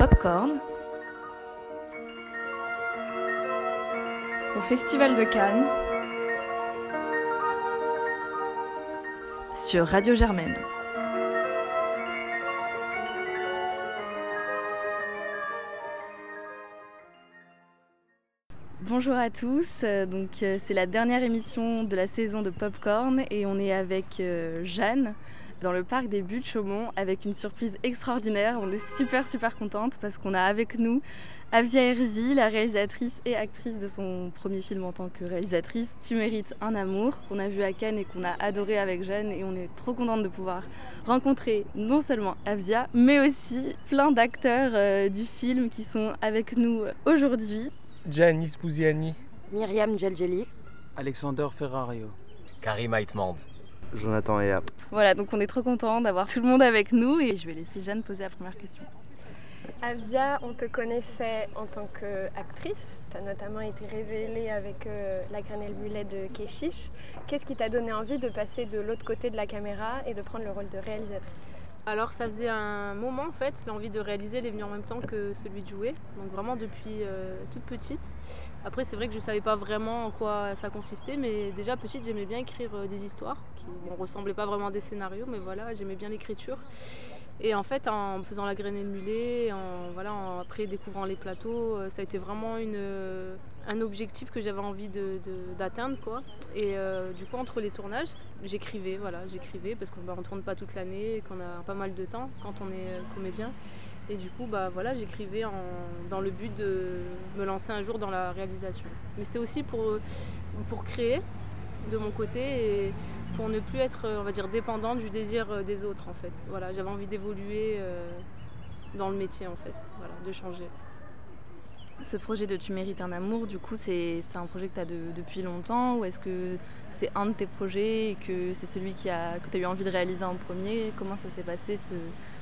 Popcorn. Au Festival de Cannes. Sur Radio Germaine. Bonjour à tous, euh, donc euh, c'est la dernière émission de la saison de Popcorn et on est avec euh, Jeanne dans le parc des Buttes Chaumont avec une surprise extraordinaire. On est super super contente parce qu'on a avec nous Avia Herzi, la réalisatrice et actrice de son premier film en tant que réalisatrice, Tu mérites un amour, qu'on a vu à Cannes et qu'on a adoré avec Jeanne. Et on est trop contente de pouvoir rencontrer non seulement Avia, mais aussi plein d'acteurs euh, du film qui sont avec nous aujourd'hui. Janice Bouziani, Myriam Djeldjeli, Alexander Ferrario. Karim Aitmand. Jonathan Eap. Voilà, donc on est trop content d'avoir tout le monde avec nous et je vais laisser Jeanne poser la première question. Avia, on te connaissait en tant qu'actrice. Tu as notamment été révélée avec euh, La Grenelle Mulet de Keshish. Qu'est-ce qui t'a donné envie de passer de l'autre côté de la caméra et de prendre le rôle de réalisatrice? Alors ça faisait un moment en fait, l'envie de réaliser elle est venue en même temps que celui de jouer, donc vraiment depuis euh, toute petite. Après c'est vrai que je ne savais pas vraiment en quoi ça consistait, mais déjà petite j'aimais bien écrire euh, des histoires qui ne ressemblaient pas vraiment à des scénarios, mais voilà j'aimais bien l'écriture. Et en fait, en faisant la graine et le mulet, en, voilà, en, après découvrant les plateaux, euh, ça a été vraiment une, euh, un objectif que j'avais envie d'atteindre. De, quoi. Et euh, du coup, entre les tournages, j'écrivais, voilà, j'écrivais parce qu'on bah, ne tourne pas toute l'année et qu'on a pas mal de temps quand on est comédien. Et du coup, bah, voilà, j'écrivais dans le but de me lancer un jour dans la réalisation. Mais c'était aussi pour, pour créer de mon côté pour ne plus être, on va dire, dépendante du désir euh, des autres en fait. Voilà, j'avais envie d'évoluer euh, dans le métier en fait, voilà, de changer. Ce projet de Tu mérites un amour, du coup, c'est un projet que tu as depuis longtemps ou est-ce que c'est un de tes projets et que c'est celui qui a, que tu as eu envie de réaliser en premier? Comment ça s'est passé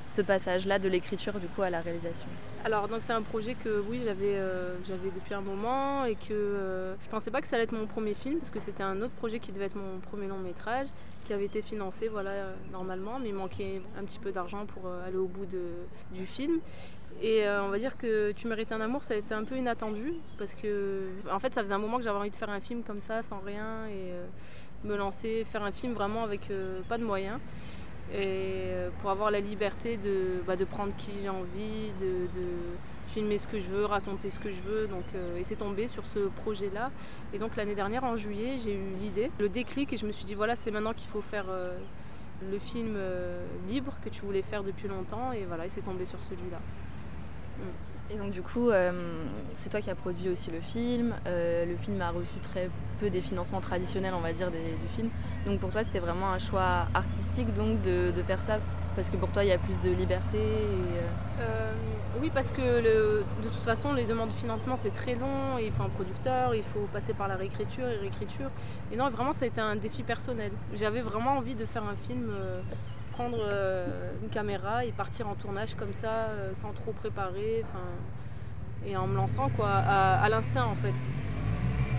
ce passage-là de l'écriture du coup à la réalisation. Alors donc c'est un projet que oui j'avais euh, j'avais depuis un moment et que euh, je pensais pas que ça allait être mon premier film parce que c'était un autre projet qui devait être mon premier long métrage qui avait été financé voilà euh, normalement mais il manquait un petit peu d'argent pour aller au bout de, du film. Et on va dire que Tu mérites un amour ça a été un peu inattendu parce que en fait ça faisait un moment que j'avais envie de faire un film comme ça sans rien et me lancer faire un film vraiment avec pas de moyens et euh, pour avoir la liberté de, bah, de prendre qui j'ai envie, de, filmer ce que je veux, raconter ce que je veux. Donc, euh, et c'est tombé sur ce projet-là. Et donc l'année dernière, en juillet, j'ai eu l'idée, le déclic, et je me suis dit voilà, c'est maintenant qu'il faut faire euh, le film libre que tu voulais faire depuis longtemps. Et voilà, et c'est tombé sur celui-là. Mm. Et donc du coup, euh, c'est toi qui as produit aussi le film. Euh, le film a reçu très peu des financements traditionnels, on va dire, du film. Donc pour toi, c'était vraiment un choix artistique donc de, faire ça? Parce que pour toi, il y a plus de liberté. Euh, oui, parce que de toute façon, les demandes de financement, c'est très long. Il faut un producteur, il faut passer par la réécriture et réécriture. Et non, vraiment, ça a été un défi personnel. J'avais vraiment envie de faire un film euh, une caméra et partir en tournage comme ça, euh, sans trop préparer, et en me lançant quoi, à, l'instinct en fait.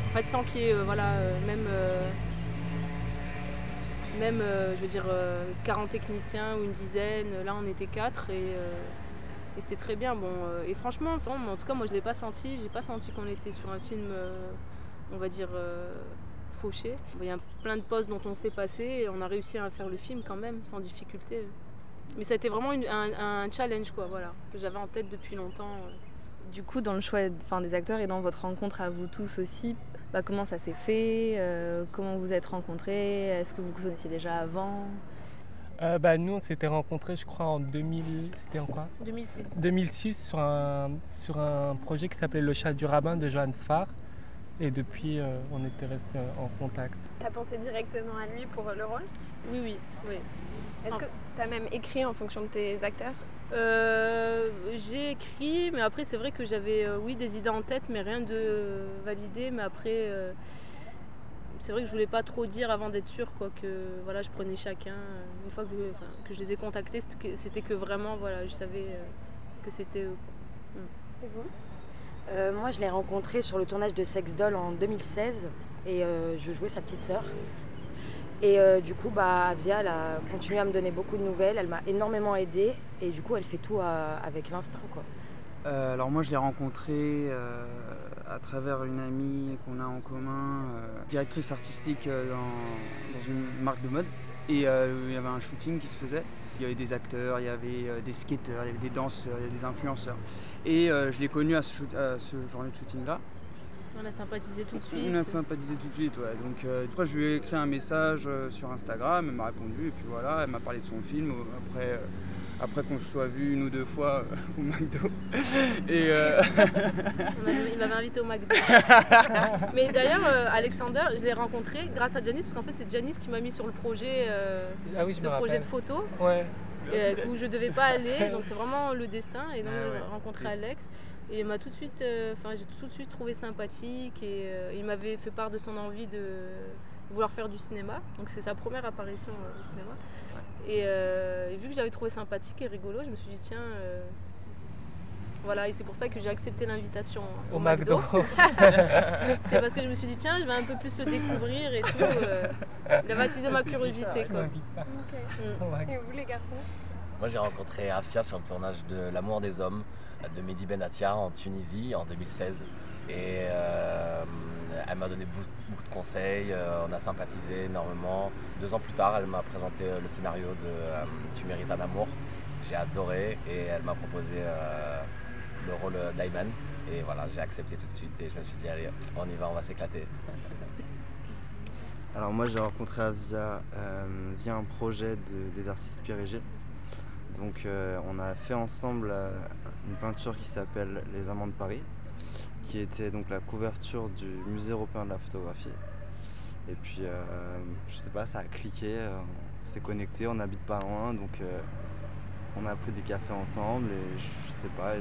En fait, sans qu'il y ait, euh, voilà, même, même je veux dire, 40 techniciens ou une dizaine, là on était quatre et, et c'était très bien. Bon, et franchement, en tout cas, moi je l'ai pas senti, j'ai pas senti qu'on était sur un film, on va dire fauché. Il y a plein de postes dont on s'est passé et on a réussi à faire le film quand même sans difficulté. Mais ça a été vraiment un, challenge quoi, voilà, que j'avais en tête depuis longtemps. Du coup, dans le choix enfin, des acteurs et dans votre rencontre à vous tous aussi, bah, comment ça s'est fait euh, Comment vous êtes rencontrés Est-ce que vous vous connaissiez déjà avant? Euh, bah, Nous, on s'était rencontrés, je crois, en 2000... C'était en quoi? 2006. 2006, sur un, sur un projet qui s'appelait Le chat du rabbin de Johannes Sfar. Et depuis, euh, on était restés en contact. T'as pensé directement à lui pour le rôle? Oui, oui, oui. Est-ce que tu as même écrit en fonction de tes acteurs? Euh, J'ai écrit, mais après c'est vrai que j'avais euh, oui des idées en tête, mais rien de validé. Mais après, c'est vrai que je voulais pas trop dire avant d'être sûre quoi que voilà, je prenais chacun. Une fois que, que je les ai contactés, c'était que vraiment voilà, je savais que c'était eux. Et vous? Euh, moi, je l'ai rencontré sur le tournage de Sex Doll en 2016 et euh, je jouais sa petite sœur. Et euh, du coup, bah, Avia, elle a continué à me donner beaucoup de nouvelles, elle m'a énormément aidée et du coup, elle fait tout avec l'instinct. Quoi. Alors moi je l'ai rencontré euh, à travers une amie qu'on a en commun, directrice artistique dans, une marque de mode. Et il y avait un shooting qui se faisait. Il y avait des acteurs, il y avait euh, des skateurs, il y avait des danseurs, il y avait des influenceurs. Et euh, je l'ai connu à ce, à journée de shooting-là. On a sympathisé tout de suite. On a sympathisé tout de suite, ouais. Donc euh, après, je lui ai écrit un message euh, sur Instagram, elle m'a répondu, et puis voilà, elle m'a parlé de son film. euh, Après, euh, après qu'on se soit vu une ou deux fois euh, au McDo. Et euh, il m'avait invité au McDo. Mais d'ailleurs, euh, Alexander, je l'ai rencontré grâce à Janice, parce qu'en fait, c'est Janice qui m'a mis sur le projet, euh, Ah oui, ce projet de photo, Ouais. euh, où je devais pas aller. Donc c'est vraiment le destin. Et donc Ah j'ai rencontré. Alex. Et il m'a tout de suite, euh, enfin j'ai tout de suite trouvé sympathique et euh, il m'avait fait part de son envie de vouloir faire du cinéma. Donc c'est sa première apparition euh, au cinéma. Et, euh, et vu que j'avais trouvé sympathique et rigolo, je me suis dit tiens, euh, voilà. Et c'est pour ça que j'ai accepté l'invitation Au McDo. c'est parce que je me suis dit, tiens, je vais un peu plus le découvrir et tout. euh, il a baptisé ma curiosité, quoi. Mm. Et vous les garçons? Moi, j'ai rencontré Afsia sur le tournage de L'amour des hommes de Mehdi Benatia en Tunisie en 2016. Et euh, elle m'a donné beaucoup, de conseils, euh, on a sympathisé énormément. Deux ans plus tard, elle m'a présenté euh, le scénario de Tu mérites un amour. J'ai adoré et elle m'a proposé le rôle d'Ayman. Et voilà, j'ai accepté tout de suite et je me suis dit, allez, on y va, on va s'éclater. Alors moi j'ai rencontré Afza euh, via un projet de- des artistes Pierre. Donc euh, on a fait ensemble euh, une peinture qui s'appelle Les Amants de Paris, qui était donc la couverture du musée européen de la photographie. Et puis euh, je sais pas, ça a cliqué, euh, on connecté, on habite pas loin, donc on a pris des cafés ensemble et je, sais pas,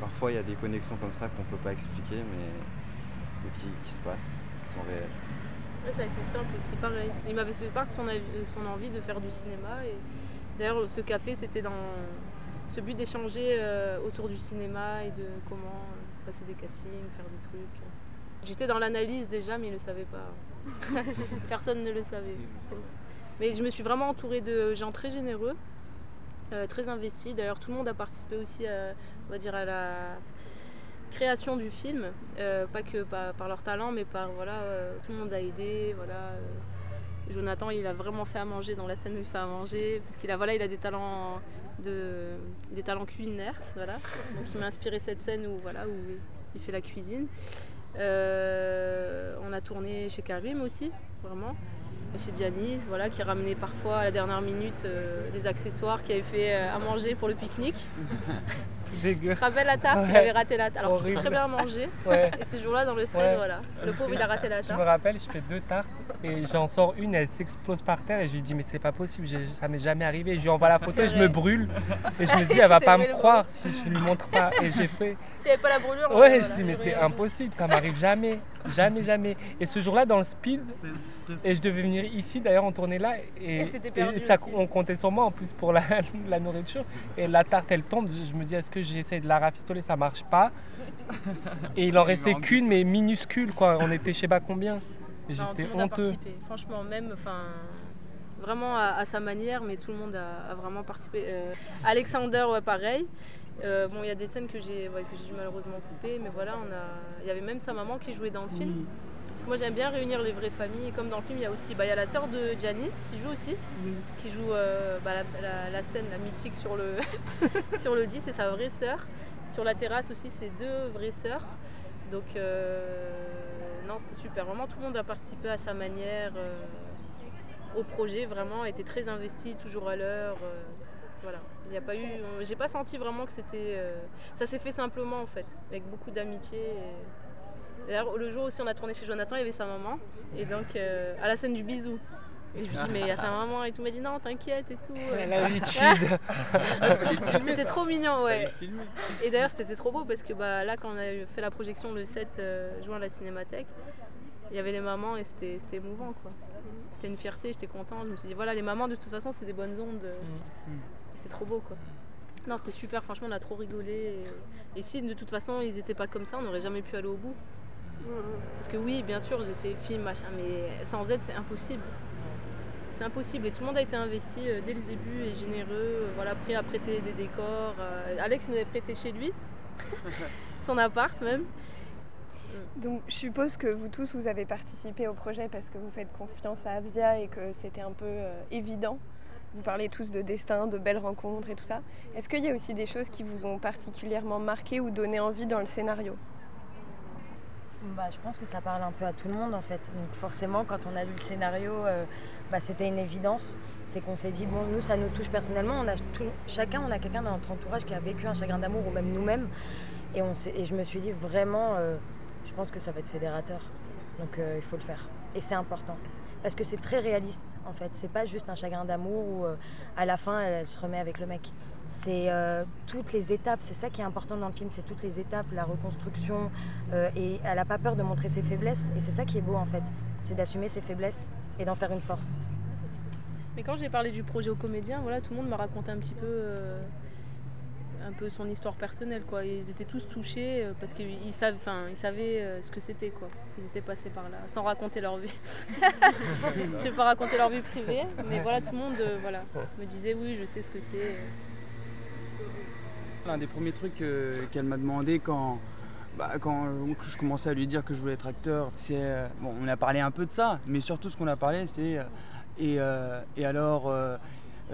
parfois il y a des connexions comme ça qu'on peut pas expliquer mais, qui, se passent, qui sont réelles. Ça a été simple aussi, pareil. Il m'avait fait part de son, son envie de faire du cinéma. Et d'ailleurs, ce café, c'était dans ce but d'échanger euh, autour du cinéma et de comment euh, passer des castings, faire des trucs. J'étais dans l'analyse déjà, mais il ne le savait pas. Personne ne le savait. Mais je me suis vraiment entourée de gens très généreux, euh, très investis. D'ailleurs, tout le monde a participé aussi, à, on va dire, à la création du film, pas que par, par leur talent, mais par voilà, tout le monde a aidé. Voilà, Jonathan, il a vraiment fait à manger dans la scène où il fait à manger, parce qu'il a voilà, il a des talents de, des talents culinaires, voilà. Donc il m'a inspiré cette scène où voilà où il fait la cuisine. Euh, on a tourné chez Karim aussi, vraiment. Chez Janice, voilà, qui ramenait parfois à la dernière minute euh, des accessoires, qui avait fait euh, à manger pour le pique-nique. Dégueu. Tu te rappelles la tarte, il avait raté la tarte. Alors qu'il très bien manger. Ouais. Et ce jour-là, dans le stress, Ouais. voilà. Le pauvre, il a raté la Je me tarte. rappelle, je fais deux tartes et j'en sors une, elle s'explose par terre et je lui dis mais c'est pas possible, ça m'est jamais arrivé. Je lui envoie la photo et je me brûle. Et je me dis elle va pas me croire si je lui montre pas. Et j'ai fait S'il n'y avait pas la brûlure, ouais voilà, je dis mais c'est impossible, ça m'arrive jamais, jamais jamais. Et ce jour-là dans le speed et je devais venir ici d'ailleurs on tournait là et, Et c'était perdu ça, aussi. on comptait sur moi en plus pour la, la nourriture. Et la tarte elle tombe, je, je me dis est-ce que j'essaie de la rafistoler, ça marche pas. Et il en restait qu'une mais minuscule quoi, on était je sais pas combien. Et J'étais tout le monde a honteux. participé. Franchement, même, enfin, vraiment à, à sa manière, mais tout le monde a, a vraiment participé. Euh, Alexander, ouais, pareil. Euh, bon, il y a des scènes que j'ai ouais, que j'ai dû malheureusement couper, mais voilà, on a, il y avait même sa maman qui jouait dans le film. Parce que moi j'aime bien réunir les vraies familles. Et Comme dans le film, il y a aussi, bah, il y a la sœur de Janice qui joue aussi, qui joue euh, bah, la, la- la scène, la mythique sur le sur le 10, c'est sa vraie sœur. Sur la terrasse aussi, c'est deux vraies sœurs. Donc euh, c'était super. Vraiment, tout le monde a participé à sa manière euh, au projet. Vraiment, était très investi, toujours à l'heure. euh, voilà, il n'y a pas eu. J'ai pas senti vraiment que c'était. euh, ça s'est fait simplement en fait, avec beaucoup d'amitié. D'ailleurs, le jour aussi, on a tourné chez Jonathan, il y avait sa maman, et donc à la scène du bisou. Et je me dis, mais il y a ta maman et tout. Il m'a dit, non, t'inquiète et tout. L'habitude. C'était trop mignon, ouais. Et d'ailleurs, c'était trop beau parce que bah, là, quand on a fait la projection le 7 euh, juin à la Cinémathèque, il y avait les mamans et c'était c'était émouvant, quoi. C'était une fierté, j'étais contente. Je me suis dit, voilà, les mamans, de toute façon, c'est des bonnes ondes. Mm. et C'est trop beau, quoi. Non, c'était super, franchement, on a trop rigolé. Et, et si de toute façon, ils n'étaient pas comme ça, on n'aurait jamais pu aller au bout. Parce que oui, bien sûr, j'ai fait film, machin, mais sans aide, c'est impossible. C'est impossible et tout le monde a été investi euh, dès le début et généreux, euh, voilà, prêt à prêter des décors. euh, Alex nous avait prêté chez lui son appart même. Donc je suppose que vous tous, vous avez participé au projet parce que vous faites confiance à Avzia et que c'était un peu euh, évident. Vous parlez tous de destin, de belles rencontres et tout ça. Est-ce qu'il y a aussi des choses qui vous ont particulièrement marqué ou donné envie dans le scénario? Bah, je pense que ça parle un peu à tout le monde en fait. Donc forcément, quand on a lu le scénario, euh, bah, c'était une évidence. C'est qu'on s'est dit, bon, nous, ça nous touche personnellement. Chacun, on a quelqu'un dans notre entourage qui a vécu un chagrin d'amour ou même nous-mêmes. Et, je me suis dit, vraiment, euh, je pense que ça va être fédérateur. Donc euh, il faut le faire. Et c'est important. Parce que c'est très réaliste en fait. C'est pas juste un chagrin d'amour où à la fin elle se remet avec le mec. C'est euh, toutes les étapes, c'est ça qui est important dans le film, c'est toutes les étapes, la reconstruction. euh, et elle n'a pas peur de montrer ses faiblesses. Et c'est ça qui est beau en fait. C'est d'assumer ses faiblesses et d'en faire une force. Mais quand j'ai parlé du projet aux comédiens, voilà, tout le monde m'a raconté un petit peu, euh, un peu son histoire personnelle, quoi. Ils étaient tous touchés parce qu'ils ils savent, ils savaient ce que c'était, quoi. Ils étaient passés par là, sans raconter leur vie. je vais pas raconter leur vie privée, mais voilà, tout le monde, voilà, me disait oui, je sais ce que c'est. L'un des premiers trucs euh, qu'elle m'a demandé quand, bah, quand euh, je commençais à lui dire que je voulais être acteur, c'est. euh, bon, on a parlé un peu de ça, mais surtout ce qu'on a parlé, c'est. et, euh, et alors, euh,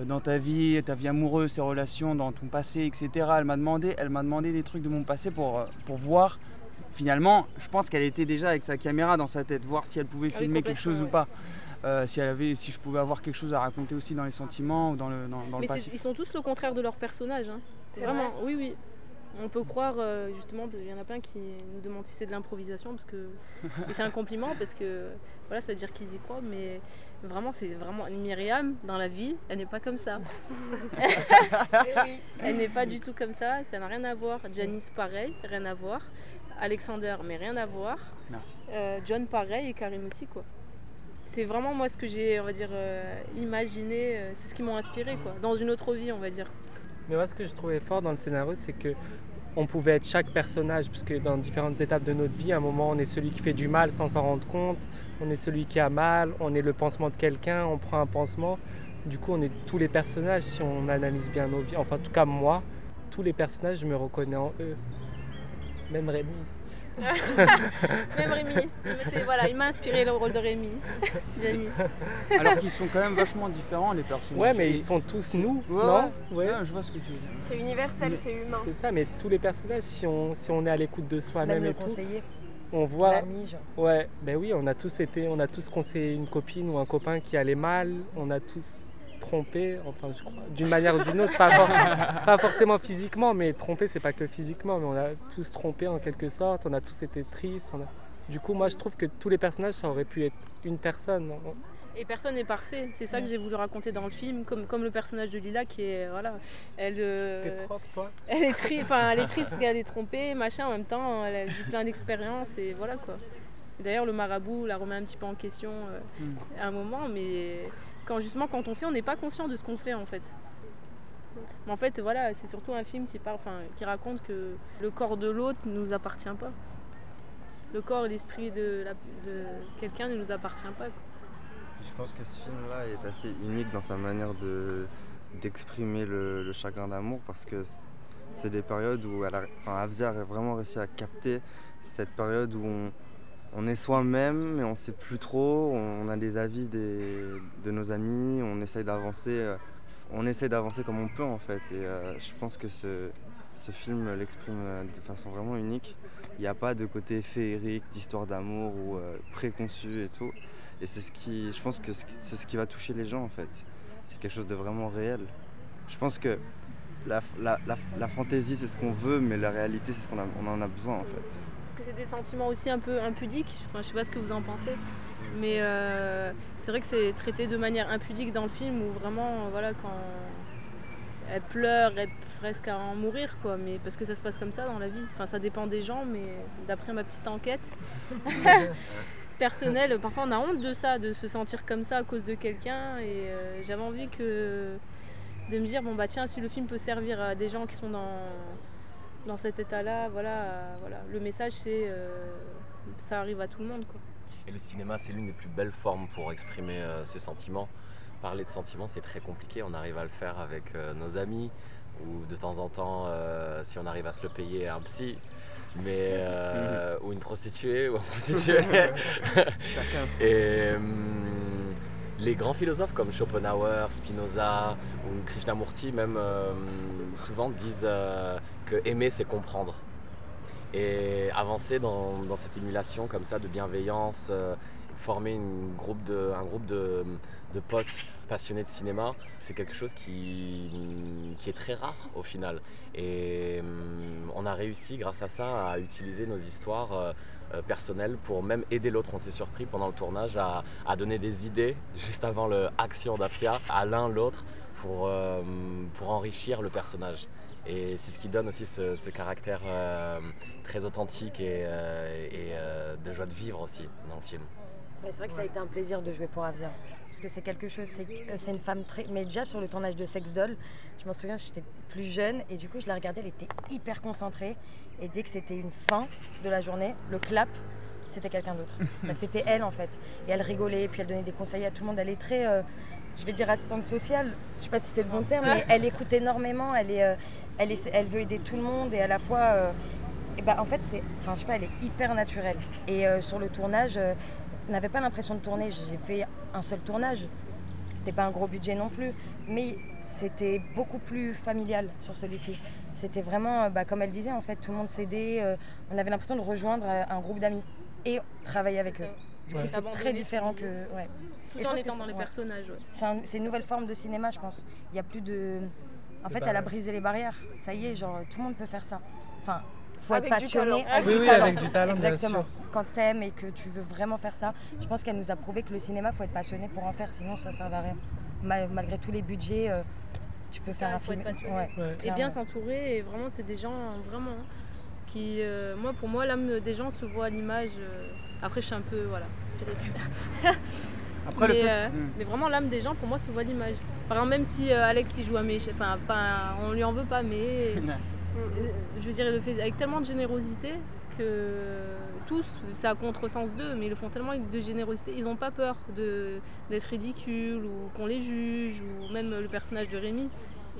dans ta vie, ta vie amoureuse, tes relations, dans ton passé, etc. Elle m'a demandé, elle m'a demandé des trucs de mon passé pour, pour voir. Finalement, je pense qu'elle était déjà avec sa caméra dans sa tête, voir si elle pouvait Ah filmer quelque chose ou pas. Euh, si, elle avait, si je pouvais avoir quelque chose à raconter aussi dans les sentiments ou dans le, dans, dans Mais le passé. ils sont tous le contraire de leur personnage. hein. Vraiment, oui, oui. On peut croire, euh, justement, parce qu'il y en a plein qui nous demandent si c'est de l'improvisation, parce que. Et c'est un compliment, parce que, voilà, ça veut dire qu'ils y croient, mais vraiment, c'est vraiment. Myriam, dans la vie, elle n'est pas comme ça. elle n'est pas du tout comme ça, ça n'a rien à voir. Janice, pareil, rien à voir. Alexander, mais rien à voir. Merci. Euh, John, pareil, et Karim aussi, quoi. C'est vraiment moi ce que j'ai, on va dire, euh, imaginé, euh, c'est ce qui m'a inspiré, quoi. Dans une autre vie, on va dire. Mais moi, ce que je trouvais fort dans le scénario, c'est que on pouvait être chaque personnage, parce que dans différentes étapes de notre vie, à un moment, on est celui qui fait du mal sans s'en rendre compte, on est celui qui a mal, on est le pansement de quelqu'un, on prend un pansement. Du coup, on est tous les personnages si on analyse bien nos vies. Enfin, en tout cas, moi, tous les personnages, je me reconnais en eux. Même Rémi. Même Rémi, c'est- voilà, il m'a inspiré le rôle de Rémi, Janice. Alors qu'ils sont quand même vachement différents, les personnages. Ouais, mais ils sont tous nous, Ouais, non ouais, je vois ce que tu veux dire. C'est universel, c'est humain. C'est ça, mais tous les personnages, si on, si on est à l'écoute de Même soi-même et tout, on voit. l'ami, genre. Ouais, ben oui, on a tous été, on a tous conseillé une copine ou un copain qui allait mal, on a tous trompé, enfin je crois, d'une manière ou d'une autre, pas, for- pas forcément physiquement, mais trompé c'est pas que physiquement, mais on a tous trompé en quelque sorte, on a tous été tristes. on a- Du coup, moi je trouve que tous les personnages, ça aurait pu être une personne. Et personne n'est parfait, c'est ça que j'ai voulu raconter dans le film, comme, comme le personnage de Lila qui est, voilà, elle, euh, T'es propre toi? elle est triste, enfin elle est triste parce qu'elle est trompée, machin, en même temps, elle a vu plein d'expériences et voilà quoi. D'ailleurs, le marabout la remet un petit peu en question euh, Hmm. à un moment, mais quand justement quand on fait, on n'est pas conscient de ce qu'on fait en fait. Mais en fait, voilà, c'est surtout un film qui parle, enfin, qui raconte que le corps de l'autre ne nous appartient pas. Le corps et l'esprit de, quelqu'un ne nous appartient pas. Je pense que ce film-là est assez unique dans sa manière de d'exprimer le, chagrin d'amour parce que c'est des périodes où elle a, a vraiment réussi à capter cette période où on, on est soi-même mais on sait plus trop, on a les avis des, de nos amis, on essaye d'avancer, euh, on d'avancer comme on peut en fait et euh, je pense que ce, ce film l'exprime euh, de façon vraiment unique. Il n'y a pas de côté féerique, d'histoire d'amour ou euh, préconçu et tout. Et c'est ce qui, je pense que c'est ce qui va toucher les gens en fait. C'est quelque chose de vraiment réel. Je pense que la, la, la, la fantaisie c'est ce qu'on veut, mais la réalité c'est ce qu'on on en a besoin en fait. Que c'est des sentiments aussi un peu impudiques. Enfin, je sais pas ce que vous en pensez. Mais euh, c'est vrai que c'est traité de manière impudique dans le film où vraiment, voilà, quand elle pleure, elle est presque à en mourir, quoi. Mais parce que ça se passe comme ça dans la vie. Enfin, ça dépend des gens, mais d'après ma petite enquête personnelle, parfois on a honte de ça, de se sentir comme ça à cause de quelqu'un. Et euh, j'avais envie que de me dire, bon bah tiens, si le film peut servir à des gens qui sont dans dans cet état-là, voilà, euh, voilà. Le message, c'est euh, ça arrive à tout le monde, quoi. Et le cinéma, c'est l'une des plus belles formes pour exprimer euh, ses sentiments. Parler de sentiments, c'est très compliqué. On arrive à le faire avec euh, nos amis, ou de temps en temps, euh, si on arrive à se le payer, un psy. Mais, euh, ou une prostituée ou un prostitué. Et les grands philosophes comme Schopenhauer, Spinoza ou Krishnamurti même euh, souvent disent euh, que aimer c'est comprendre. Et avancer dans, cette émulation comme ça de bienveillance, euh, former un groupe de, potes passionnés de cinéma, c'est quelque chose qui, est très rare au final. Et hum, on a réussi grâce à ça à utiliser nos histoires euh, personnelles pour même aider l'autre. On s'est surpris pendant le tournage à, donner des idées juste avant l'action d'Afsia à l'un l'autre pour, euh, pour enrichir le personnage. Et c'est ce qui donne aussi ce, caractère euh, très authentique et, de joie de vivre aussi dans le film. C'est vrai que ça a été un plaisir de jouer pour Avia. Parce que c'est quelque chose, c'est une femme très. Mais déjà sur le tournage de Sex Doll, je m'en souviens, j'étais plus jeune et du coup je la regardais, elle était hyper concentrée. Et dès que c'était une fin de la journée, le clap, c'était quelqu'un d'autre. Bah, c'était elle en fait. Et elle rigolait, puis elle donnait des conseils à tout le monde. Elle est très, euh, je vais dire assistante sociale, je sais pas si c'est le bon terme, mais elle écoute énormément, elle, est, euh, elle, est- elle veut aider tout le monde et à la fois. euh, et bah, en fait, c'est, enfin, je sais pas, elle est hyper naturelle. Et sur le tournage, n'avait pas l'impression de tourner. J'ai fait un seul tournage. C'était pas un gros budget non plus, mais c'était beaucoup plus familial sur celui-ci. C'était vraiment, euh, bah, comme elle disait, en fait, tout le monde s'aidait. euh, on avait l'impression de rejoindre euh, un groupe d'amis et travailler avec eux. Du coup, Ouais. c'est très différent que. Ouais. Tout Et en étant dans les ouais. personnages. ouais. C'est un- c'est une nouvelle forme de cinéma, je pense. Il n'y a plus de. En fait, elle a brisé les barrières. Ça y est, genre, tout le monde peut faire ça. Enfin, faut Avec être du passionné. talent. Oui, du oui, talent. avec du talent, bien Exactement. sûr. Quand t'aimes et que tu veux vraiment faire ça, je pense qu'elle nous a prouvé que le cinéma, faut être passionné pour en faire, sinon ça ne sert à rien. Mal- malgré tous les budgets, euh, tu peux faire ça, un faut film. être passionné. Ouais, Ouais. Et bien s'entourer, et vraiment, c'est des gens, vraiment, qui. euh, moi, pour moi, l'âme des gens se voit à l'image. euh, après, je suis un peu, voilà, spirituelle. Après, le mais, fait. euh, Hmm. mais vraiment, l'âme des gens, pour moi, se voit à l'image. Par exemple, même si euh, Alex, il joue à mes. Enfin, pas, on lui en veut pas, mais. Euh, je veux dire, il le fait avec tellement de générosité tous, c'est à contresens d'eux, mais ils le font tellement de générosité, ils n'ont pas peur d'être ridicules ou qu'on les juge, ou même le personnage de Rémi.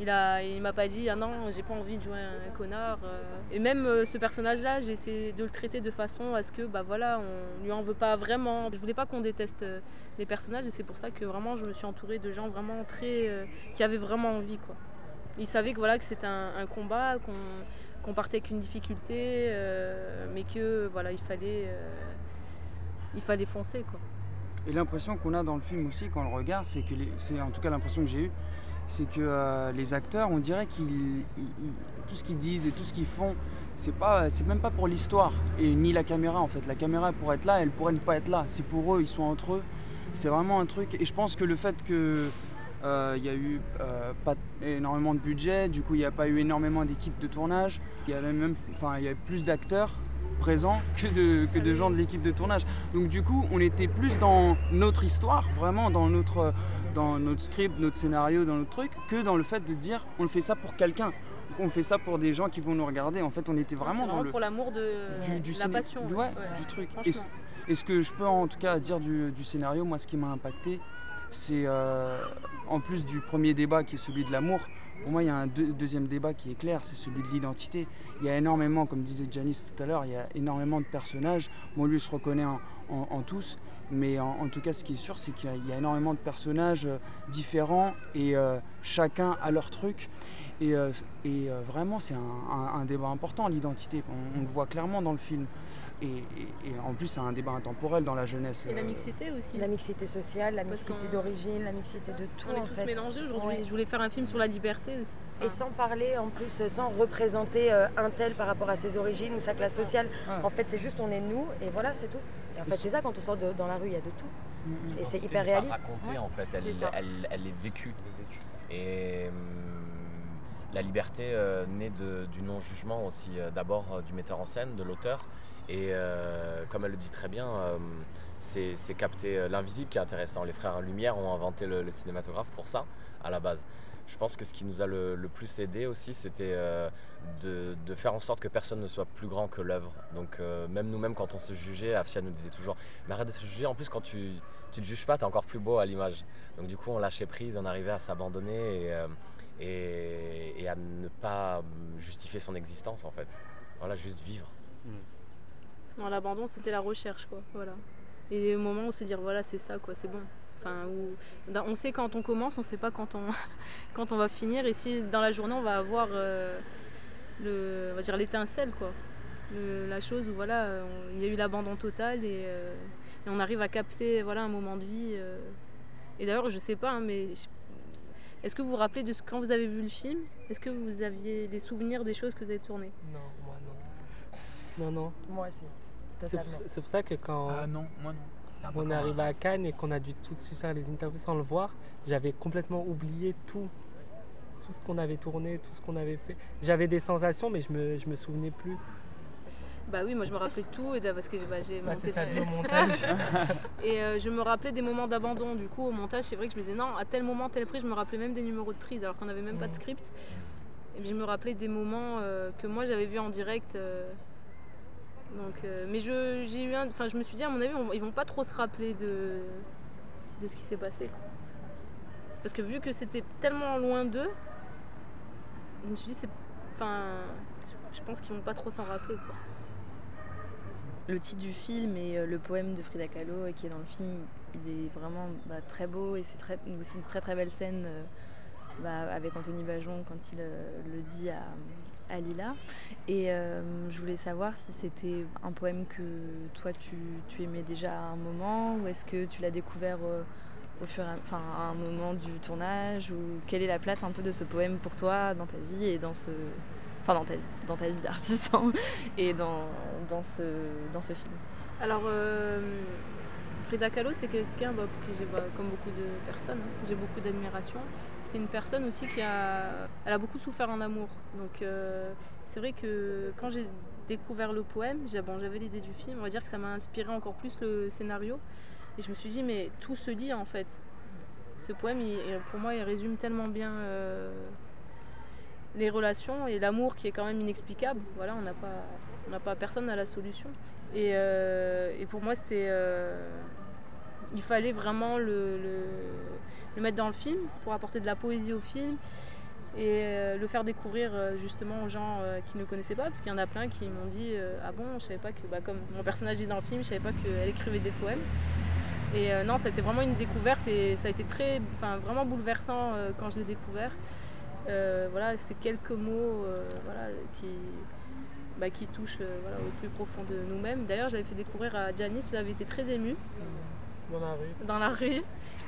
Il a, il m'a pas dit ah non, j'ai pas envie de jouer un connard. euh. Et même euh, ce personnage-là, j'ai essayé de le traiter de façon à ce que bah voilà, on lui en veut pas vraiment. Je voulais pas qu'on déteste euh, les personnages et c'est pour ça que vraiment je me suis entourée de gens vraiment très qui avaient vraiment envie quoi. Ils savaient que voilà que c'était un, un combat, qu'on qu'on partait avec une difficulté, euh, mais que voilà il fallait euh, il fallait foncer quoi. Et l'impression qu'on a dans le film aussi quand on le regarde, c'est que c'est en tout cas l'impression que j'ai eue, c'est que euh, les acteurs, on dirait qu'ils ils- ils- tout ce qu'ils disent et tout ce qu'ils font, c'est pas c'est même pas pour l'histoire et ni la caméra en fait. La caméra pour être là, elle pourrait ne pas être là. C'est pour eux, ils sont entre eux. C'est vraiment un truc. Et je pense que le fait que il y a eu euh, pas énormément de budget, du coup il n'y a pas eu énormément d'équipes de tournage. Il y avait même, enfin il y avait plus d'acteurs présents que de, que de gens de l'équipe de tournage. Donc du coup, on était plus dans notre histoire, vraiment dans notre, dans notre script, notre scénario, dans notre truc, que dans le fait de dire on fait ça pour quelqu'un. On fait ça pour des gens qui vont nous regarder. En fait, on était vraiment C'est dans le pour l'amour de du, du la passion. ouais, du truc. Et, ce- et ce que je peux en tout cas dire du, du scénario, moi, ce qui m'a impacté, c'est euh, en plus du premier débat qui est celui de l'amour. Pour moi, il y a un deux- deuxième débat qui est clair, c'est celui de l'identité. Il y a énormément, comme disait Janice tout à l'heure, il y a énormément de personnages. Moi, lui, se reconnaît en, tous. Mais en, tout cas, ce qui est sûr, c'est qu'il y a- il y, a énormément de personnages euh, différents et euh, chacun a leur truc. Et, euh, et, euh, vraiment, c'est un, un- un débat important, l'identité. On, on le voit clairement dans le film. Et, et- et en plus, c'est un débat intemporel dans la jeunesse. Et la euh, mixité aussi. La mixité sociale, la Parce mixité d'origine, la mixité de tout On est en tous fait. mélangés aujourd'hui. Ouais. Je voulais faire un film sur la liberté aussi. Et sans parler en plus, sans représenter euh, un tel par rapport à ses origines ou sa classe sociale. Ouais. En fait, c'est juste on est nous et voilà, c'est tout. Et en fait, c'est ça quand on sort de- dans la rue, il y a de tout. mm, mm. Et c'est hyper n'est pas réaliste. racontée Ouais. en fait, elle, C'est ça. elle, elle est vécue. Et hum, la liberté euh, naît du non-jugement aussi, euh, d'abord euh, du metteur en scène, de l'auteur. Et comme elle le dit très bien, c'est capter l'invisible qui est intéressant. Les frères Lumière ont inventé le, cinématographe pour ça, à la base. Je pense que ce qui nous a le, plus aidé aussi, c'était de, faire en sorte que personne ne soit plus grand que l'œuvre. Donc même nous-mêmes, quand on se jugeait, Afsia nous disait toujours, mais arrête de se juger, en plus quand tu tu te juges pas, tu es encore plus beau à l'image. Donc du coup, on lâchait prise, on arrivait à s'abandonner et, à ne pas justifier son existence en fait. Voilà, juste vivre. Non, l'abandon, c'était la recherche, quoi. Voilà. Et au moment où se dire, voilà, c'est ça, quoi, c'est bon. Enfin, où- on sait quand on commence, on sait pas quand on, quand on va finir. Et si dans la journée, on va avoir euh, l'étincelle, quoi. La chose où voilà, il y a eu l'abandon total et, euh, et on arrive à capter voilà un moment de vie. euh. Et d'ailleurs, je sais pas, hein, mais je- est-ce que vous vous rappelez de ce, quand vous avez vu le film Est-ce que vous aviez des souvenirs des choses que vous avez tournées? Non, moi non. Non, non. Moi aussi, C'est pour, ça que quand Ah non, moi non. On est arrivé à Cannes et qu'on a dû tout de suite faire les interviews sans le voir, j'avais complètement oublié tout. Tout ce qu'on avait tourné, tout ce qu'on avait fait. J'avais des sensations, mais je me, je me souvenais plus. Bah oui, moi je me rappelais tout et parce que j'ai bah, Bah, monté ça, le montage. Et euh, je me rappelais des moments d'abandon. Du coup, au montage, c'est vrai que je me disais non, à tel moment, telle prise, je me rappelais même des numéros de prise alors qu'on n'avait même pas de Mhm. script. Et puis, je me rappelais des moments euh, que moi j'avais vus en direct. euh, donc, mais je, j'ai eu enfin, je me suis dit, à mon avis, on- ils vont pas trop se rappeler de, de ce qui s'est passé. Parce que vu que c'était tellement loin d'eux, je me suis dit, c'est, enfin, je pense qu'ils vont pas trop s'en rappeler. Quoi. Le titre du film et euh, le poème de Frida Kahlo euh, qui est dans le film, il est vraiment bah, très beau et c'est aussi une très très belle scène euh, bah, avec Anthony Bajon quand il le dit à, à Lila. Et je voulais savoir si c'était un poème que toi tu, tu aimais déjà à un moment ou est-ce que tu l'as découvert au fur et à, enfin, à un moment du tournage ou quelle est la place un peu de ce poème pour toi dans ta vie et dans ce dans ta vie dans ta vie d'artiste hein, et dans, dans ce dans ce film. Alors, euh, Frida Kahlo, c'est quelqu'un bah, pour qui j'ai, bah, comme beaucoup de personnes, hein, j'ai beaucoup d'admiration. C'est une personne aussi qui a, elle a beaucoup souffert en amour. Donc, euh, c'est vrai que quand j'ai découvert le poème, j'avais l'idée du film, on va dire que ça m'a inspiré encore plus le scénario. Et je me suis dit, mais tout se lie en fait. Ce poème, pour moi, il résume tellement bien euh, les relations et l'amour qui est quand même inexplicable. Voilà, on n'a pas, on n'a pas, personne n'a la solution. Et, euh, et pour moi, c'était, euh, il fallait vraiment le, mettre dans le film pour apporter de la poésie au film et euh, le faire découvrir justement aux gens qui ne connaissaient pas, parce qu'il y en a plein qui m'ont dit ah bon, je savais pas que, bah, comme mon personnage est dans le film, je savais pas qu'elle écrivait des poèmes. Et non, ça a été vraiment une découverte et ça a été très, enfin vraiment bouleversant quand je l'ai découvert. Euh, voilà, c'est quelques mots euh, voilà, qui, bah, qui touchent euh, voilà, au plus profond de nous-mêmes. D'ailleurs, j'avais fait découvrir à Janice, il avait été très ému Dans la rue. dans la rue.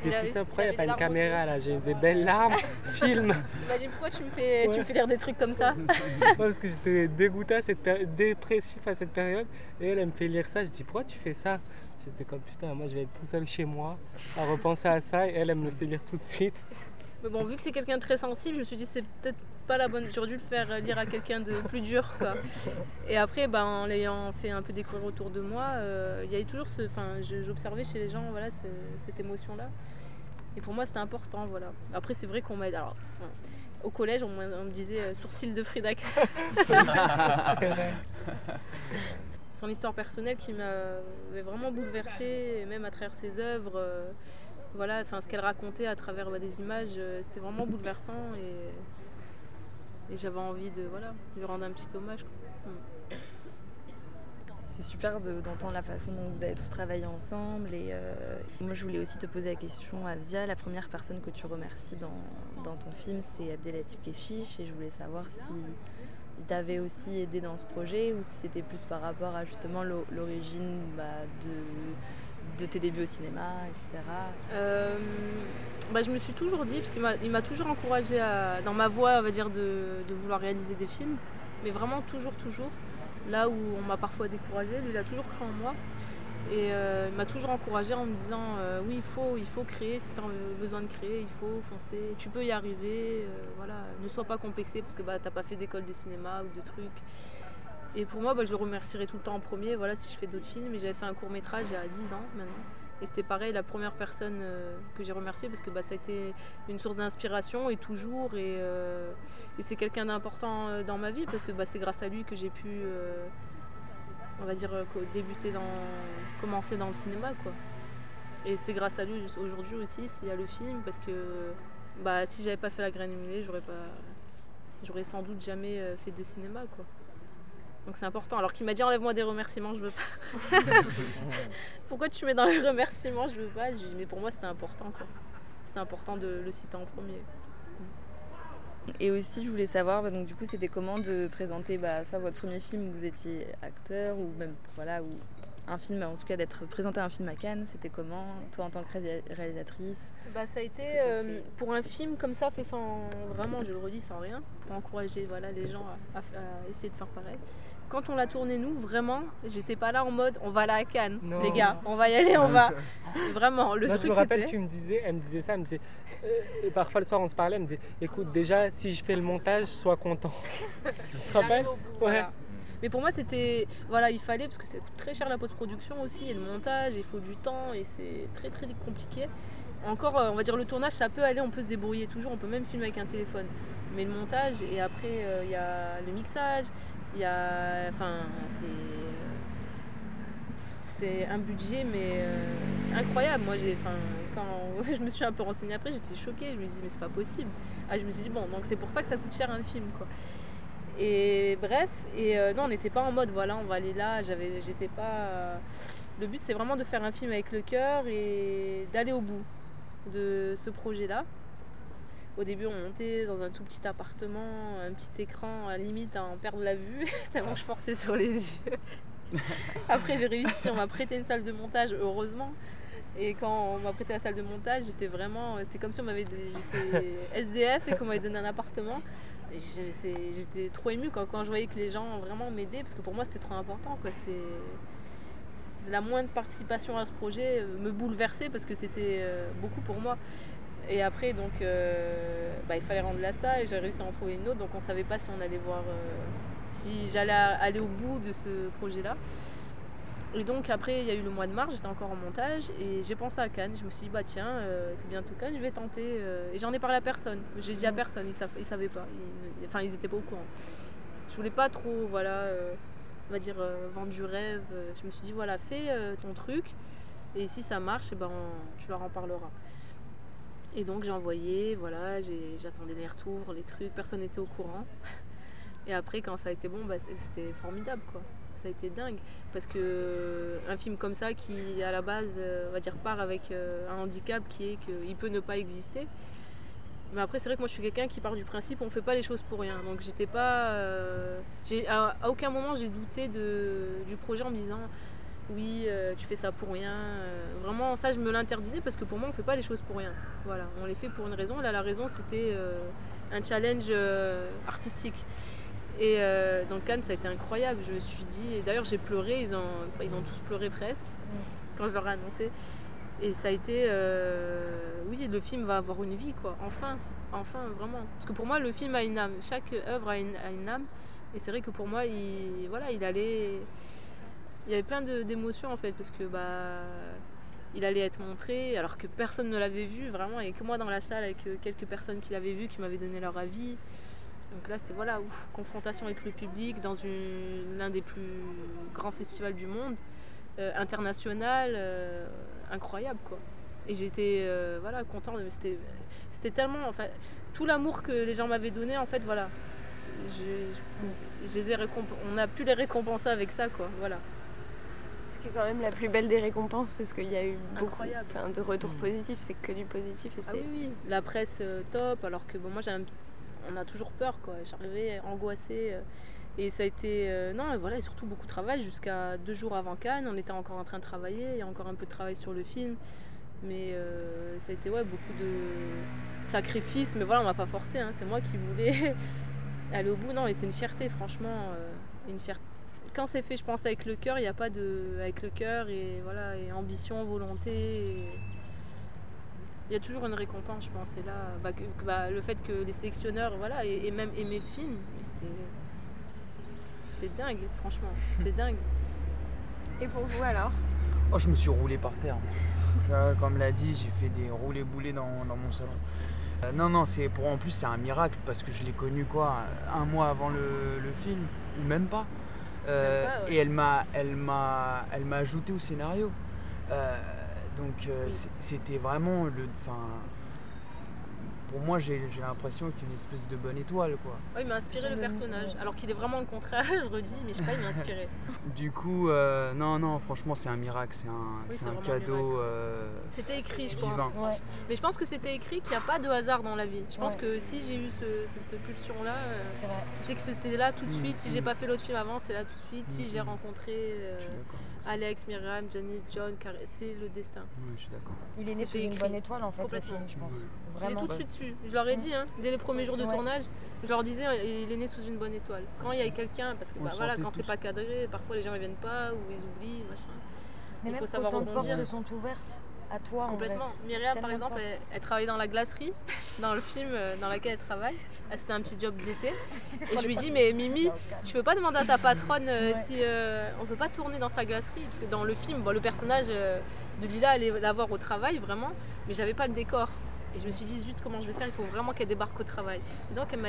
Je dis putain, pourquoi il n'y a pas une caméra là J'ai des belles larmes. Film Il m'a dit pourquoi tu me fais, tu me fais lire des trucs comme ça? Ouais, Parce que j'étais dégoûté à cette péri- dépressif à cette période. Et elle, elle me fait lire ça. Je dis pourquoi tu fais ça? J'étais comme putain, moi je vais être tout seul chez moi à repenser à ça. Et elle, elle me le fait lire tout de suite. Mais bon, vu que c'est quelqu'un de très sensible, je me suis dit c'est peut-être pas la bonne. J'aurais dû le faire lire à quelqu'un de plus dur. Quoi. Et après, ben, en l'ayant fait un peu découvrir autour de moi, euh, il y avait toujours ce. Enfin, j'observais chez les gens voilà, ce- cette émotion-là. Et pour moi, c'était important. Voilà. Après, c'est vrai qu'on m'a. Alors, bon, au collège, on, me disait euh, sourcil de Frida Kahlo. Son histoire personnelle qui m'avait vraiment bouleversée, et même à travers ses œuvres. euh, voilà, enfin, ce qu'elle racontait à travers bah, des images, euh, c'était vraiment bouleversant et, j'avais envie de voilà, lui rendre un petit hommage. quoi. C'est super de- d'entendre la façon dont vous avez tous travaillé ensemble. Et euh, moi, je voulais aussi te poser la question, Avia. La première personne que tu remercies dans, ton film, c'est Abdelatif Keshish. Et je voulais savoir si il t'avait aussi aidé dans ce projet ou si c'était plus par rapport à justement l'o- l'origine bah, de, de tes débuts au cinéma, etc. Euh, bah, je me suis toujours dit, parce qu'il m'a- toujours encouragé dans ma voie, on va dire, de, vouloir réaliser des films, mais vraiment toujours, toujours. Là où on m'a parfois découragé, lui, il a toujours cru en moi. Et euh, il m'a toujours encouragé en me disant euh, oui, il faut, il faut créer, si tu as besoin de créer, il faut foncer, tu peux y arriver, euh, voilà, ne sois pas complexé parce que bah, tu n'as pas fait d'école de cinéma ou de trucs. Et pour moi, bah, je le remercierai tout le temps en premier, voilà, si je fais d'autres films. Et j'avais fait un court métrage il y a 10 ans maintenant. Et c'était pareil, la première personne euh, que j'ai remerciée parce que bah, ça a été une source d'inspiration et toujours. Et, euh, c'est quelqu'un d'important euh, dans ma vie parce que bah, c'est grâce à lui que j'ai pu, on va dire, débuter dans, commencer dans le cinéma. Quoi. Et c'est grâce à lui aujourd'hui aussi s'il y a le film parce que bah, si j'avais pas fait la graine émulée, j'aurais pas. J'aurais sans doute jamais fait de cinéma, quoi. Donc c'est important. Alors qu'il m'a dit enlève-moi des remerciements, je veux pas. Pourquoi tu mets dans les remerciements, je veux pas? Je lui ai dit, mais pour moi c'était important, quoi. C'était important de le citer en premier. Et aussi, je voulais savoir, bah, donc du coup, c'était comment de présenter bah, soit votre premier film où vous étiez acteur, ou même voilà, un film, en tout cas d'être présenté à un film à Cannes. C'était comment, toi en tant que réa- réalisatrice? Bah, ça a été Ça, ça euh, pour un film comme ça, fait sans vraiment, je le redis, sans rien, pour encourager voilà, les gens à, à- à essayer de faire pareil. Quand on l'a tourné, nous, vraiment, j'étais pas là en mode on va là à Cannes, Non. les gars, on va y aller, on va. Vraiment, le je truc me rappelle, tu me disais, elle me disait ça, elle me disait, euh, et parfois le soir on se parlait, elle me disait, écoute, déjà, si je fais le montage, sois content. tu te rappelles? Ouais. voilà. Mais pour moi, c'était. Voilà, il fallait, parce que ça coûte très cher la post-production aussi, et le montage, il faut du temps, et c'est très très compliqué. Encore, euh, on va dire, le tournage, ça peut aller, on peut se débrouiller toujours, on peut même filmer avec un téléphone. Mais le montage, et après, euh, il y a le mixage, il y a. Enfin, c'est. C'est un budget, mais euh, incroyable. Moi, j'ai. Enfin, quand je me suis un peu renseignée après, j'étais choquée. Je me suis dit, mais c'est pas possible. Ah, je me suis dit, bon, donc c'est pour ça que ça coûte cher un film, quoi. Et bref, et euh, non, on n'était pas en mode voilà, on va aller là. J'avais, j'étais pas. euh, Le but, c'est vraiment de faire un film avec le cœur et d'aller au bout de ce projet-là. Au début, on montait dans un tout petit appartement, un petit écran, à la limite à en perdre la vue, tellement je forçais sur les yeux. Après, j'ai réussi, on m'a prêté une salle de montage, heureusement. Et quand on m'a prêté la salle de montage, j'étais vraiment. C'était comme si on m'avait. J'étais SDF et qu'on m'avait donné un appartement. J'étais trop émue quand, quand je voyais que les gens vraiment m'aidaient, parce que pour moi c'était trop important. Quoi. C'était, c'est- la moindre participation à ce projet euh, me bouleversait parce que c'était euh, beaucoup pour moi. Et après, donc, euh, bah, il fallait rendre la salle et j'ai réussi à en trouver une autre, donc on savait pas si on allait voir, euh, si j'allais aller au bout de ce projet-là. Et donc après, il y a eu le mois de mars, j'étais encore en montage et j'ai pensé à Cannes. Je me suis dit, bah tiens, euh, c'est bientôt Cannes, je vais tenter. euh. Et j'en ai parlé à personne. J'ai dit à personne, ils, ils savaient pas. Ils- enfin, ils étaient pas au courant. Je voulais pas trop, voilà, euh, on va dire, euh, vendre du rêve. Je me suis dit, voilà, fais ton truc et si ça marche, eh ben, on- tu leur en parleras. Et donc j'ai envoyé, voilà, j'attendais les retours, les trucs, personne n'était au courant. Et après, quand ça a été bon, bah, c'était formidable, quoi. Ça a été dingue. Parce que un film comme ça, qui à la base, euh, on va dire, part avec euh, un handicap qui est qu'il peut ne pas exister. Mais après, c'est vrai que moi, je suis quelqu'un qui part du principe, on fait pas les choses pour rien. Donc, j'étais pas. euh, à, aucun moment, j'ai douté du projet en me disant, oui, euh, tu fais ça pour rien. Euh, vraiment, ça, je me l'interdisais parce que pour moi, on fait pas les choses pour rien. Voilà, on les fait pour une raison. Là, la raison, c'était euh, un challenge euh, artistique. Et euh, dans Cannes, ça a été incroyable. Je me suis dit, et d'ailleurs, j'ai pleuré. Ils ont, ils ont tous pleuré presque quand je leur ai annoncé. Et ça a été, euh, oui, le film va avoir une vie, quoi. Enfin, enfin, vraiment. Parce que pour moi, le film a une âme. Chaque œuvre a une, a une âme. Et c'est vrai que pour moi, il, voilà, il allait, il y avait plein d'émotions en fait, parce que bah, il allait être montré, alors que personne ne l'avait vu vraiment, et que moi dans la salle avec euh, quelques personnes qui l'avaient vu, qui m'avaient donné leur avis. Donc là, c'était voilà, ouf, confrontation avec le public dans l'un des plus grands festivals du monde, euh, international, euh, incroyable quoi. Et j'étais euh, voilà contente, mais c'était c'était tellement, enfin, tout l'amour que les gens m'avaient donné, en fait, voilà, je, je- je les ai on a pu les récompenser avec ça quoi, voilà. Ce qui est quand même la plus belle des récompenses parce qu'il y a eu beaucoup de retours Mm. positifs, c'est que du positif. Et Ah c'est- oui, oui, la presse euh, top, alors que bon, moi j'ai un- on a toujours peur quoi. J'arrivais angoissée euh, et ça a été euh, non et voilà et surtout beaucoup de travail jusqu'à deux jours avant Cannes. On était encore en train de travailler, il y a encore un peu de travail sur le film, mais euh, ça a été ouais beaucoup de sacrifices. Mais voilà, on m'a pas forcé, hein, c'est moi qui voulais aller au bout. Non et c'est une fierté franchement, une fierté. Quand c'est fait, je pense avec le cœur, il n'y a pas de avec le cœur et voilà et ambition, volonté. Il y a toujours une récompense, je pense. Et là, bah, que- bah, le fait que les sélectionneurs, voilà, et, et même aimer le film, mais c'était, dingue, franchement, c'était dingue. Et pour vous alors? Oh, je me suis roulé par terre. Comme l'a dit, j'ai fait des roulés boulés dans, dans mon salon. Euh, non, non, c'est pour en plus c'est un miracle parce que je l'ai connu quoi, un mois avant le, le film ou même pas. Euh, Même pas, ouais. Et elle m'a, elle m'a, elle m'a ajouté au scénario. Euh, donc euh, Oui. c'était vraiment le, pour moi, j'ai l'impression qu'il y a une espèce de bonne étoile, quoi. Ouais, il m'a inspiré le personnage, alors qu'il est vraiment le contraire, je redis, mais je sais pas, il m'a inspiré. Du coup, euh, non, non, franchement, c'est un miracle, c'est un, Oui, cadeau. euh, C'était écrit, je Divin. pense. Ouais. Mais je pense que c'était écrit qu'il n'y a pas de hasard dans la vie. Je pense Ouais. que si j'ai eu ce- cette pulsion-là, euh, c'était que c'était là tout de Mm, suite. Si j'ai mm. pas fait l'autre film avant, c'est là tout de suite. Si Mm, j'ai rencontré euh. Alex, Myriam, Janice, John, Car- c'est le destin. Ouais, je suis d'accord. Il est né sous une écrit. bonne étoile en fait, le Complètement. film, je pense. J'ai Vraiment. tout de suite Je leur ai dit, hein, dès les premiers jours de Ouais. tournage, je leur disais, il est né sous une bonne étoile. Quand il y a quelqu'un, parce que bah, voilà, quand c'est pas cadré, parfois les gens ils viennent pas ou ils oublient, machin. Mais il faut même savoir autant de portes rebondir. se sont ouvertes à toi en. Complètement. Myriam, par exemple, elle, elle travaillait dans la glacerie, dans le film euh, dans lequel elle travaille. Ah, C'était un petit job d'été. Et je lui dis, mais Mimi, tu peux pas demander à ta patronne euh, Ouais. si euh, on peut pas tourner dans sa glacerie? Parce que dans le film, bon, le personnage euh, de Lila allait la voir au travail, vraiment, mais j'avais pas le décor. Et je me suis dit, zut, comment je vais faire? Il faut vraiment qu'elle débarque au travail. Et donc, elle m'a-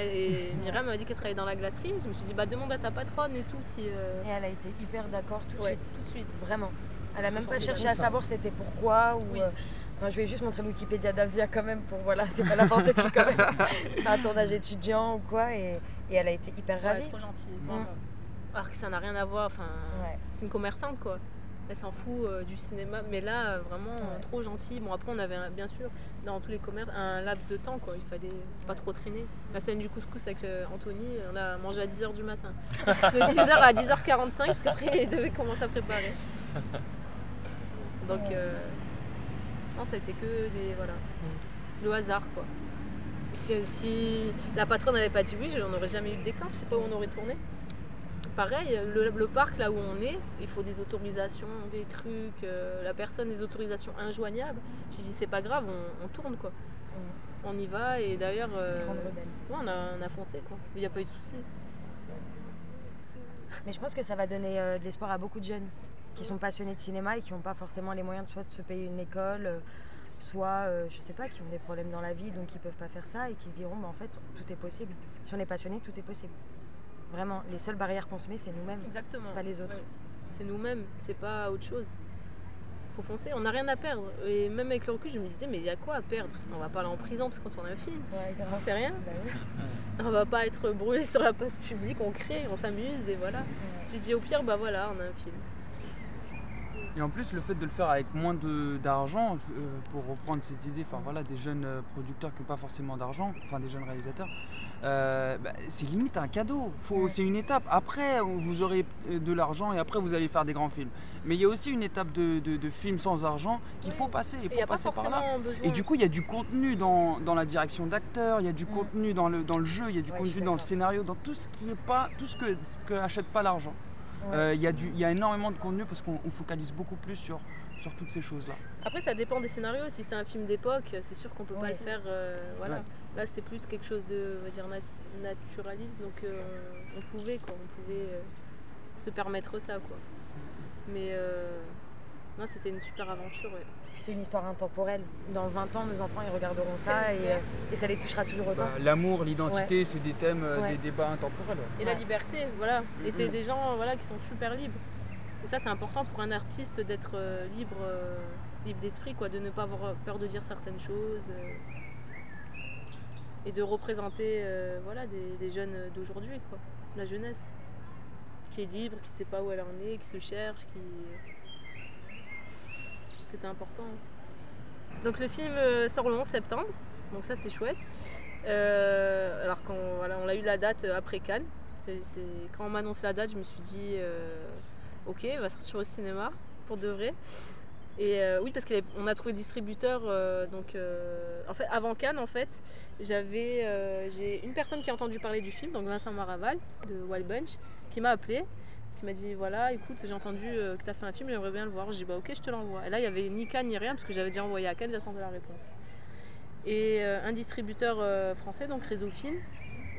Myriam m'a dit qu'elle travaillait dans la glacerie. Je me suis dit, bah demande à ta patronne et tout si. euh, Et elle a été hyper d'accord tout de Ouais, suite. tout de suite. Vraiment. Elle a même pas cherché à savoir c'était pourquoi ou. Oui. euh, Enfin, je vais juste montrer le Wikipédia d'Avzia quand même pour voilà, c'est pas n'importe qui quand même. c'est pas un tournage étudiant ou quoi et, et elle a été hyper Ouais, ravie. trop gentille. Mm. vraiment. Alors que ça n'a rien à voir. Enfin, Ouais. c'est une commerçante quoi. Elle s'en fout euh, du cinéma, mais là euh, vraiment Ouais. trop gentille. Bon après on avait bien sûr dans tous les commerces un laps de temps quoi. Il fallait pas trop traîner. La scène du couscous avec euh, Anthony, on a mangé à 10h du matin. De 10h à 10h45 parce qu'après il devait commencer à préparer. Donc euh, non ça a été que des voilà le hasard quoi. Si, si la patronne n'avait pas dit oui, on n'aurait jamais eu de décor. Je sais pas où on aurait tourné. Pareil, le, le parc là où on est, il faut des autorisations, des trucs. euh, la personne, des autorisations injoignables. J'ai dit c'est pas grave, on, on tourne quoi. On y va et d'ailleurs, euh, ouais, on, a, on a foncé quoi. Il n'y a pas eu de souci. Mais je pense que ça va donner euh, de l'espoir à beaucoup de jeunes qui sont passionnés de cinéma et qui n'ont pas forcément les moyens de soit de se payer une école, soit, je sais pas, qui ont des problèmes dans la vie donc ils peuvent pas faire ça et qui se diront, bah, en fait, tout est possible. Si on est passionné, tout est possible. Vraiment, les seules barrières qu'on se met, c'est nous-mêmes. Exactement. C'est pas les autres. Ouais. C'est nous-mêmes, c'est pas autre chose. Faut foncer, on n'a rien à perdre. Et même avec le recul, je me disais, mais il y a quoi à perdre? On va pas aller en prison parce qu'on tourne un film. Ouais. C'est rien. Bah oui. On va pas être brûlé sur la place publique, on crée, on s'amuse et voilà. J'ai dit au pire, bah voilà, on a un film. Et en plus, le fait de le faire avec moins d'argent, euh, pour reprendre cette idée, enfin voilà, des jeunes euh, producteurs qui n'ont pas forcément d'argent, enfin des jeunes réalisateurs, euh, bah, c'est limite un cadeau. Ouais. C'est une étape. Après, vous aurez de l'argent et après, vous allez faire des grands films. Mais il y a aussi une étape de, de, de films sans argent qu'il faut passer. Il faut pas passer par là. besoin. Et du coup, il y a du contenu dans, dans la direction d'acteur, il y a du Mm. contenu dans le, dans le jeu, il y a du contenu dans le scénario, dans tout ce qui est pas, tout ce que, ce que achète pas l'argent. Ouais. Euh, Il y, a du- il y a énormément de contenu parce qu'on on focalise beaucoup plus sur, sur toutes ces choses-là. Après, ça dépend des scénarios. Si c'est un film d'époque, c'est sûr qu'on peut pas le faire. euh, voilà. Ouais. Là, c'était plus quelque chose de, on va dire, nat- naturaliste. Donc, euh, on, pouvait, quoi. On pouvait euh, se permettre ça, quoi. Mais euh, non, c'était une super aventure, ouais. Puis c'est une histoire intemporelle. Dans 20 ans, nos enfants, ils regarderont ça et, euh, et ça les touchera toujours autant. Bah, L'amour, l'identité, c'est des thèmes, euh, Ouais. des débats intemporels. ouais. Et la liberté, voilà. Et c'est des gens voilà, qui sont super libres. Et ça, c'est important pour un artiste d'être euh, libre, euh, libre d'esprit, quoi, de ne pas avoir peur de dire certaines choses. euh, et de représenter euh, voilà, des, des jeunes d'aujourd'hui, quoi, la jeunesse. Qui est libre, qui sait pas où elle en est, qui se cherche, qui. C'était important. Donc le film euh, sort le 11 septembre, donc ça c'est chouette. Euh, alors quand on a eu la date euh, après Cannes, quand on m'a annoncé la date, je me suis dit ok, il va sortir au cinéma pour de vrai. Et oui, parce qu'on a trouvé le distributeur. donc, en fait, avant Cannes, en fait, j'avais j'ai une personne qui a entendu parler du film, donc Vincent Maraval de Wild Bunch, qui m'a appelé, qui m'a dit voilà, écoute, j'ai entendu euh, que tu as fait un film, j'aimerais bien le voir. J'ai dit bah ok, je te l'envoie. Et là, il y avait ni Cannes ni rien parce que j'avais déjà envoyé à Cannes, j'attendais la réponse. Et euh, un distributeur euh, français, donc Réseau Film,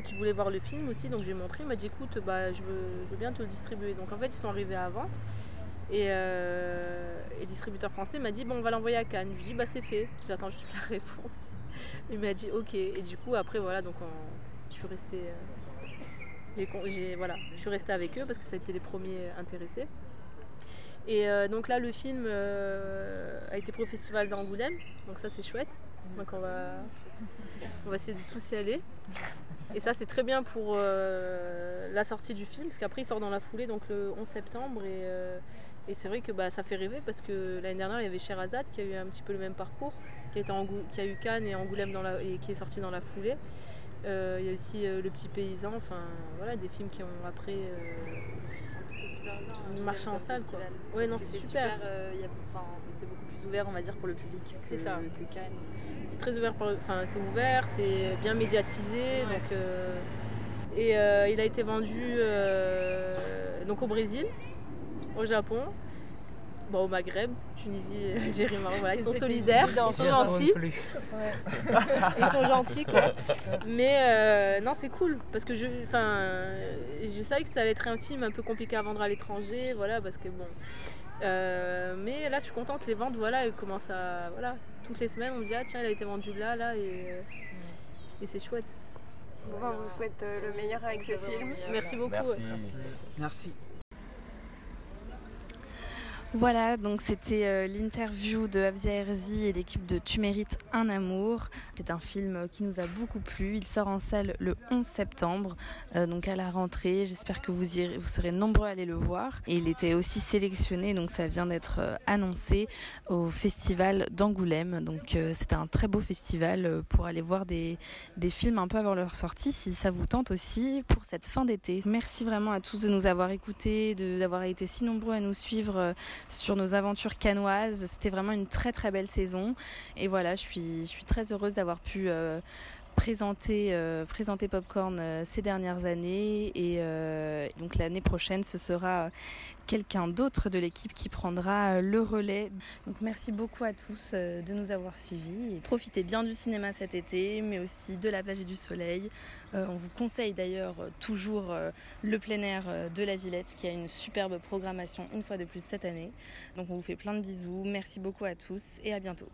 qui voulait voir le film aussi, donc je lui ai montré, il m'a dit écoute, bah, je, veux, bien te le distribuer. Donc en fait, ils sont arrivés avant. Et, euh, et distributeur français m'a dit bon, on va l'envoyer à Cannes. Je lui dit bah, c'est fait, j'attends juste la réponse. Il m'a dit ok. Et du coup, après, voilà, donc on- je suis restée. J'ai voilà, je suis restée avec eux parce que ça a été les premiers intéressés. Et euh, donc là, le film euh, a été au festival d'Angoulême, donc ça c'est chouette. Donc on va, On va essayer de tous y aller. Et ça, c'est très bien pour euh, la sortie du film, parce qu'après, il sort dans la foulée, donc le 11 septembre. Et, et c'est vrai que bah, ça fait rêver, parce que l'année dernière, il y avait Sherazade qui a eu un petit peu le même parcours, qui a, qui a eu Cannes et Angoulême dans la, et qui est sorti dans la foulée. Euh, il y a aussi Le Petit Paysan, enfin voilà, des films qui ont après marché en salle. Quoi. Ouais, non, c'est super. y a, c'est beaucoup plus ouvert, on va dire, pour le public que, C'est ça. que Cannes. C'est très ouvert, par enfin c'est ouvert, c'est bien médiatisé, donc euh, et euh, il a été vendu euh, donc au Brésil, au Japon, bon, au Maghreb, Tunisie, Algérie, Maroc, voilà, ils sont solidaires, évident, ils sont gentils, ils sont gentils quoi. Mais euh, non, c'est cool parce que je, enfin, je savais que ça allait être un film un peu compliqué à vendre à l'étranger, voilà, parce que bon. Euh, mais là, je suis contente, les ventes, voilà, elles commencent à, voilà, toutes les semaines, on me dit ah tiens, il a été vendu là, là, et, euh, et c'est chouette. Bon, on vous souhaite le meilleur avec ce film. Merci beaucoup. Merci. Voilà, donc c'était euh, l'interview de Avzia Herzi et l'équipe de Tu mérites un amour. C'est un film qui nous a beaucoup plu. Il sort en salle le 11 septembre, euh, donc à la rentrée. J'espère que vous, serez nombreux à aller le voir. Et il était aussi sélectionné, donc ça vient d'être euh, annoncé au festival d'Angoulême. Donc euh, c'est un très beau festival euh, pour aller voir des, films un peu avant leur sortie, si ça vous tente aussi pour cette fin d'été. Merci vraiment à tous de nous avoir écoutés, d'avoir été si nombreux à nous suivre euh, sur nos aventures canoises. C'était vraiment une très très belle saison. Et voilà, je suis, je suis très heureuse d'avoir pu euh, présenter, euh, Popcorn euh, ces dernières années. Et euh, donc l'année prochaine, ce sera quelqu'un d'autre de l'équipe qui prendra le relais. Donc merci beaucoup à tous de nous avoir suivis. Profitez bien du cinéma cet été, mais aussi de la plage et du soleil. On vous conseille d'ailleurs toujours le plein air de la Villette qui a une superbe programmation une fois de plus cette année. Donc on vous fait plein de bisous. Merci beaucoup à tous et à bientôt.